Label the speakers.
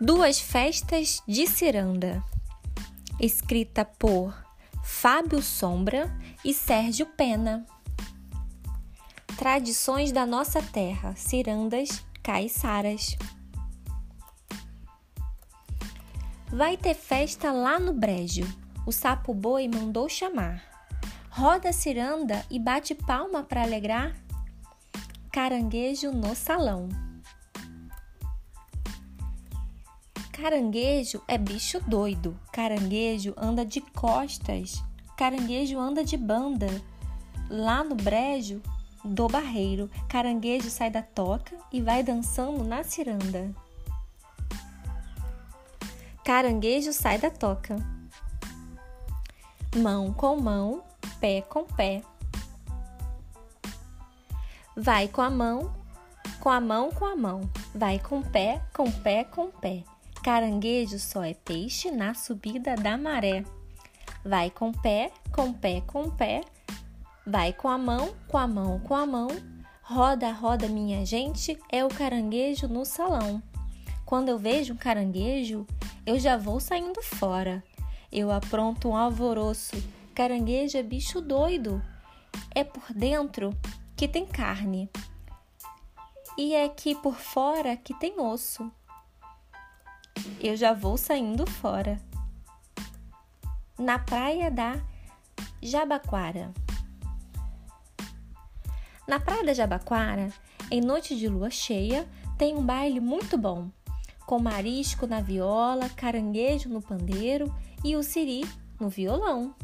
Speaker 1: Duas Festas de Ciranda, escrita por Fábio Sombra e Sérgio Pena. Tradições da nossa terra, cirandas caiçaras. Vai ter festa lá no brejo, o sapo boi mandou chamar. Roda a ciranda e bate palma para alegrar. Caranguejo no salão. Caranguejo é bicho doido. Caranguejo anda de costas. Caranguejo anda de banda. Lá no brejo do barreiro, caranguejo sai da toca e vai dançando na ciranda. Caranguejo sai da toca. Mão com mão, pé com pé. Vai com a mão, com a mão com a mão. Vai com pé, com pé com pé. Caranguejo só é peixe na subida da maré. Vai com pé, com pé, com pé. Vai com a mão, com a mão, com a mão. Roda, roda, minha gente, é o caranguejo no salão. Quando eu vejo um caranguejo, eu já vou saindo fora. Eu apronto um alvoroço. Caranguejo é bicho doido. É por dentro que tem carne. E é aqui por fora que tem osso eu já vou saindo fora. Na praia da Jabaquara. Na praia da Jabaquara, em noite de lua cheia, tem um baile muito bom, com marisco na viola, caranguejo no pandeiro e o siri no violão.